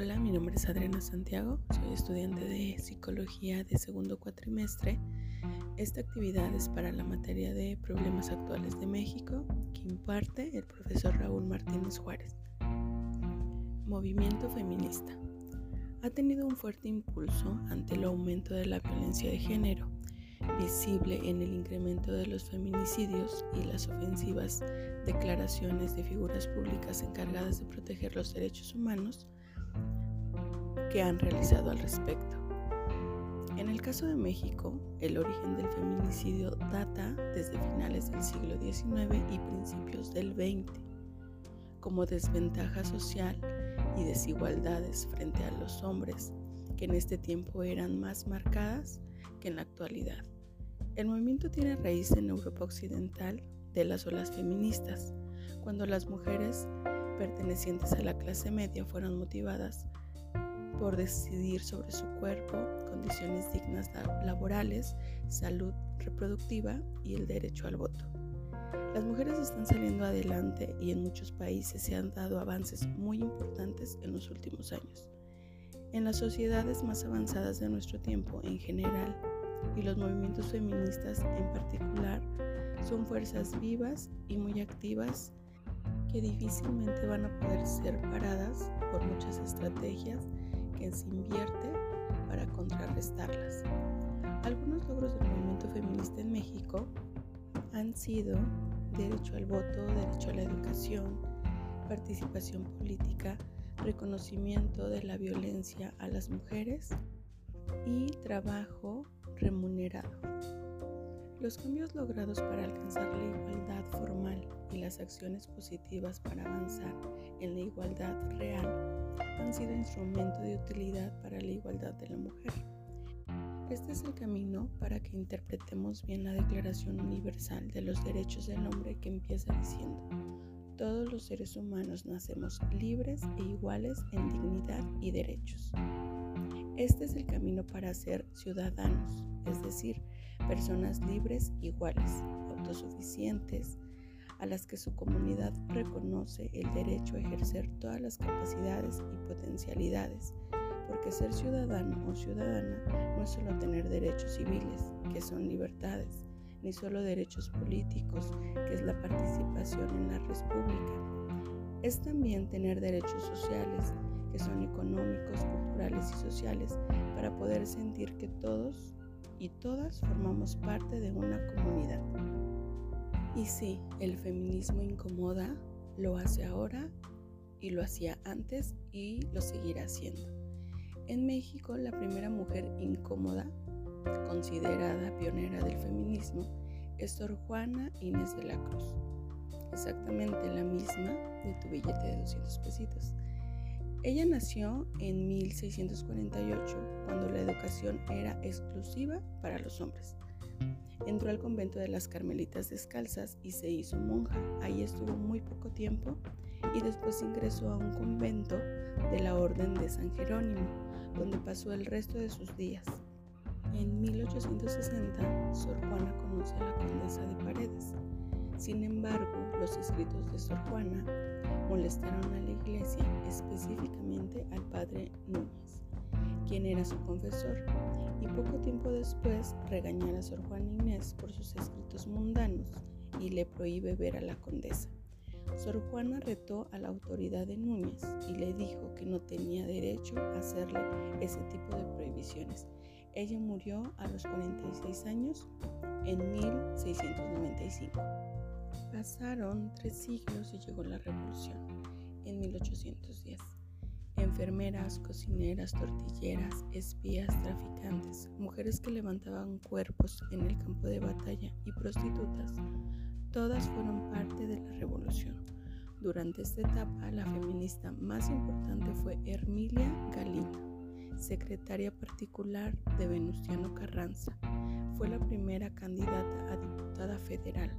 Hola, mi nombre es Adriana Santiago, soy estudiante de psicología de segundo cuatrimestre. Esta actividad es para la materia de problemas actuales de México que imparte el profesor Raúl Martínez Juárez. Movimiento feminista. Ha tenido un fuerte impulso ante el aumento de la violencia de género, visible en el incremento de los feminicidios y las ofensivas declaraciones de figuras públicas encargadas de proteger los derechos humanos que han realizado al respecto. En el caso de México, el origen del feminicidio data desde finales del siglo XIX y principios del XX, como desventaja social y desigualdades frente a los hombres, que en este tiempo eran más marcadas que en la actualidad. El movimiento tiene raíz en Europa Occidental de las olas feministas, cuando las mujeres pertenecientes a la clase media fueron motivadas por decidir sobre su cuerpo, condiciones dignas laborales, salud reproductiva y el derecho al voto. Las mujeres están saliendo adelante y en muchos países se han dado avances muy importantes en los últimos años. En las sociedades más avanzadas de nuestro tiempo en general y los movimientos feministas en particular son fuerzas vivas y muy activas que difícilmente van a poder ser paradas por muchas estrategias que se invierte para contrarrestarlas. Algunos logros del movimiento feminista en México han sido derecho al voto, derecho a la educación, participación política, reconocimiento de la violencia a las mujeres y trabajo remunerado. Los cambios logrados para alcanzar la igualdad formal y las acciones positivas para avanzar en la igualdad real han sido instrumento de utilidad para la igualdad de la mujer. Este es el camino para que interpretemos bien la Declaración Universal de los Derechos del Hombre que empieza diciendo, todos los seres humanos nacemos libres e iguales en dignidad y derechos. Este es el camino para ser ciudadanos, es decir, personas libres iguales, autosuficientes, a las que su comunidad reconoce el derecho a ejercer todas las capacidades y potencialidades, porque ser ciudadano o ciudadana no es solo tener derechos civiles, que son libertades, ni solo derechos políticos, que es la participación en la república. Es también tener derechos sociales, que son económicos, culturales y sociales, para poder sentir que todos y todas formamos parte de una comunidad. Y sí, el feminismo incomoda, lo hace ahora y lo hacía antes y lo seguirá haciendo. En México, la primera mujer incómoda, considerada pionera del feminismo, es Sor Juana Inés de la Cruz, exactamente la misma de tu billete de 200 pesitos. Ella nació en 1648, cuando la educación era exclusiva para los hombres. Entró al convento de las Carmelitas Descalzas y se hizo monja. Ahí estuvo muy poco tiempo y después ingresó a un convento de la Orden de San Jerónimo, donde pasó el resto de sus días. En 1860, Sor Juana conoce a la condesa de Paredes. Sin embargo, los escritos de Sor Juana molestaron a la iglesia, específicamente al padre Núñez, quien era su confesor, y poco tiempo después regañara a Sor Juana Inés por sus escritos mundanos y le prohíbe ver a la condesa. Sor Juana retó a la autoridad de Núñez y le dijo que no tenía derecho a hacerle ese tipo de prohibiciones. Ella murió a los 46 años en 1695. Pasaron tres siglos y llegó la revolución en 1810 enfermeras, cocineras, tortilleras, espías, traficantes, mujeres que levantaban cuerpos en el campo de batalla y prostitutas, todas fueron parte de la revolución. Durante esta etapa, la feminista más importante fue Hermilia Galindo, secretaria particular de Venustiano Carranza. Fue la primera candidata a diputada federal,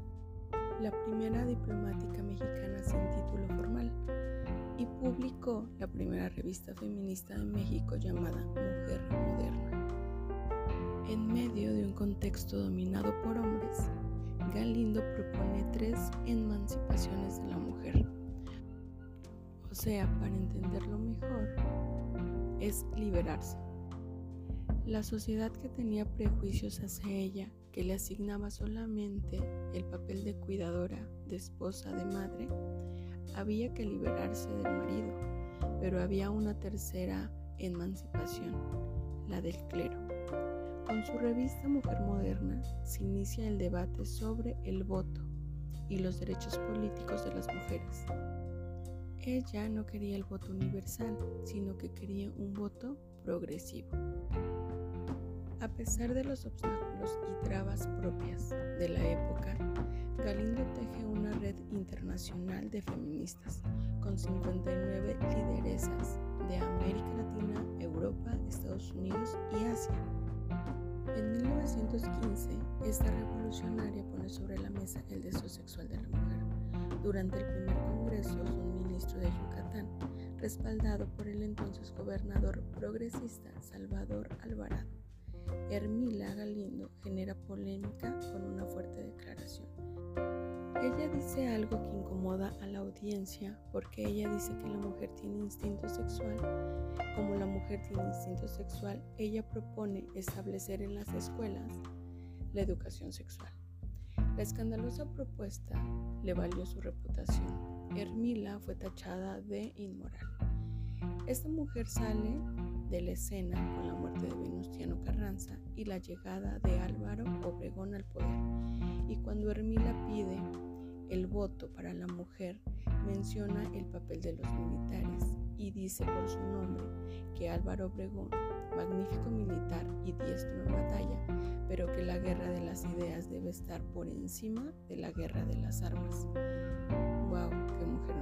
la primera diplomática mexicana sin título formal y publicó la primera revista feminista de México llamada Mujer Moderna. En medio de un contexto dominado por hombres, Galindo propone tres emancipaciones de la mujer. O sea, para entenderlo mejor, es liberarse. La sociedad que tenía prejuicios hacia ella, que le asignaba solamente el papel de cuidadora, de esposa, de madre, había que liberarse del marido, pero había una tercera emancipación, la del clero. Con su revista Mujer Moderna se inicia el debate sobre el voto y los derechos políticos de las mujeres. Ella no quería el voto universal, sino que quería un voto progresivo. A pesar de los obstáculos y trabas propias de la época, Galindo teje una red internacional de feministas con 59 lideresas de América Latina, Europa, Estados Unidos y Asia. En 1915, esta revolucionaria pone sobre la mesa el deseo sexual de la mujer. Durante el primer congreso, un ministro de Yucatán, respaldado por el entonces gobernador progresista Salvador Alvarado, Hermila Galindo genera polémica con una fuerte declaración. Ella dice algo que incomoda a la audiencia porque ella dice que la mujer tiene instinto sexual. Como la mujer tiene instinto sexual, ella propone establecer en las escuelas la educación sexual. La escandalosa propuesta le valió su reputación. Hermila fue tachada de inmoral. Esta mujer sale de la escena con la muerte de Venustiano Carranza y la llegada de Álvaro Obregón al poder. Y cuando Hermila pide el voto para la mujer, menciona el papel de los militares y dice por su nombre que Álvaro Obregón, magnífico militar y diestro en batalla, pero que la guerra de las ideas debe estar por encima de la guerra de las armas. ¡Wow! ¡Qué mujer!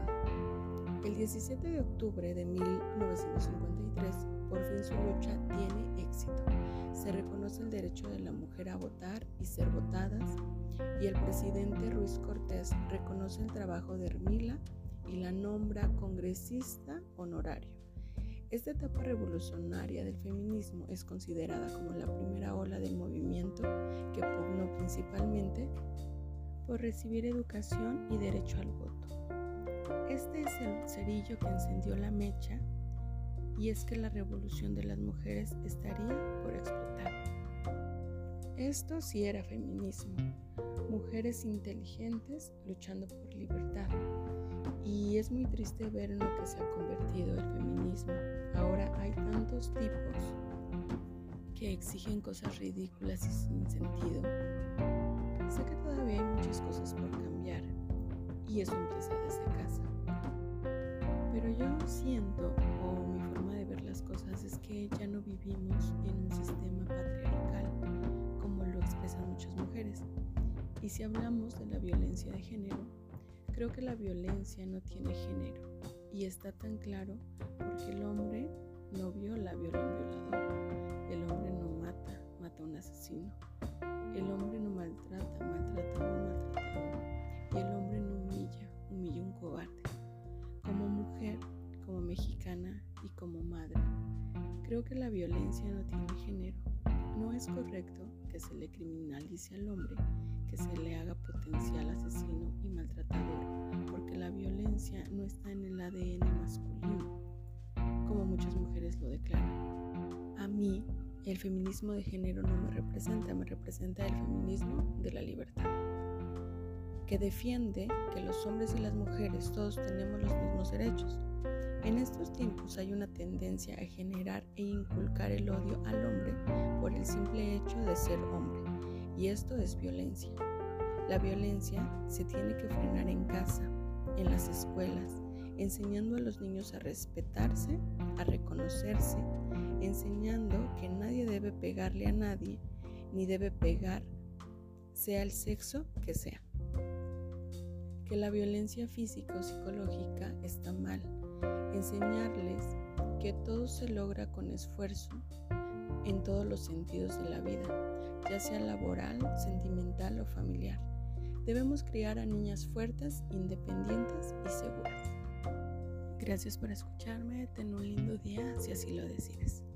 El 17 de octubre de 1953, por fin su lucha tiene éxito. Se reconoce el derecho de la mujer a votar y ser votadas y el presidente Ruiz Cortés reconoce el trabajo de Hermila y la nombra congresista honorario. Esta etapa revolucionaria del feminismo es considerada como la primera ola del movimiento que pugnó principalmente por recibir educación y derecho al voto. Este es el cerillo que encendió la mecha y es que la revolución de las mujeres estaría por explotar. Esto sí era feminismo, mujeres inteligentes luchando por libertad. Y es muy triste ver en lo que se ha convertido el feminismo. Ahora hay tantos tipos que exigen cosas ridículas y sin sentido. Sé que todavía hay muchas cosas por cambiar y eso empieza desde casa. Pero yo siento, si hablamos de la violencia de género, creo que la violencia no tiene género y está tan claro porque el hombre no viola, viola un violador. El hombre no mata, mata a un asesino. El hombre no maltrata, maltrata a un maltratador. Y el hombre no humilla, humilla a un cobarde. Como mujer, como mexicana y como madre, creo que la violencia no tiene género. No es correcto que se le criminalice al hombre, que se le haga potencial asesino y maltratador, porque la violencia no está en el ADN masculino, como muchas mujeres lo declaran. A mí, el feminismo de género no me representa, me representa el feminismo de la libertad, que defiende que los hombres y las mujeres todos tenemos los mismos derechos. En estos tiempos hay una tendencia a generar e inculcar el odio al hombre por el simple hecho de ser hombre, y esto es violencia. La violencia se tiene que frenar en casa, en las escuelas, enseñando a los niños a respetarse, a reconocerse, enseñando que nadie debe pegarle a nadie, ni debe pegar, sea el sexo que sea. Que la violencia física o psicológica está mal. Enseñarles que todo se logra con esfuerzo en todos los sentidos de la vida, ya sea laboral, sentimental o familiar. Debemos criar a niñas fuertes, independientes y seguras. Gracias por escucharme, ten un lindo día si así lo decides.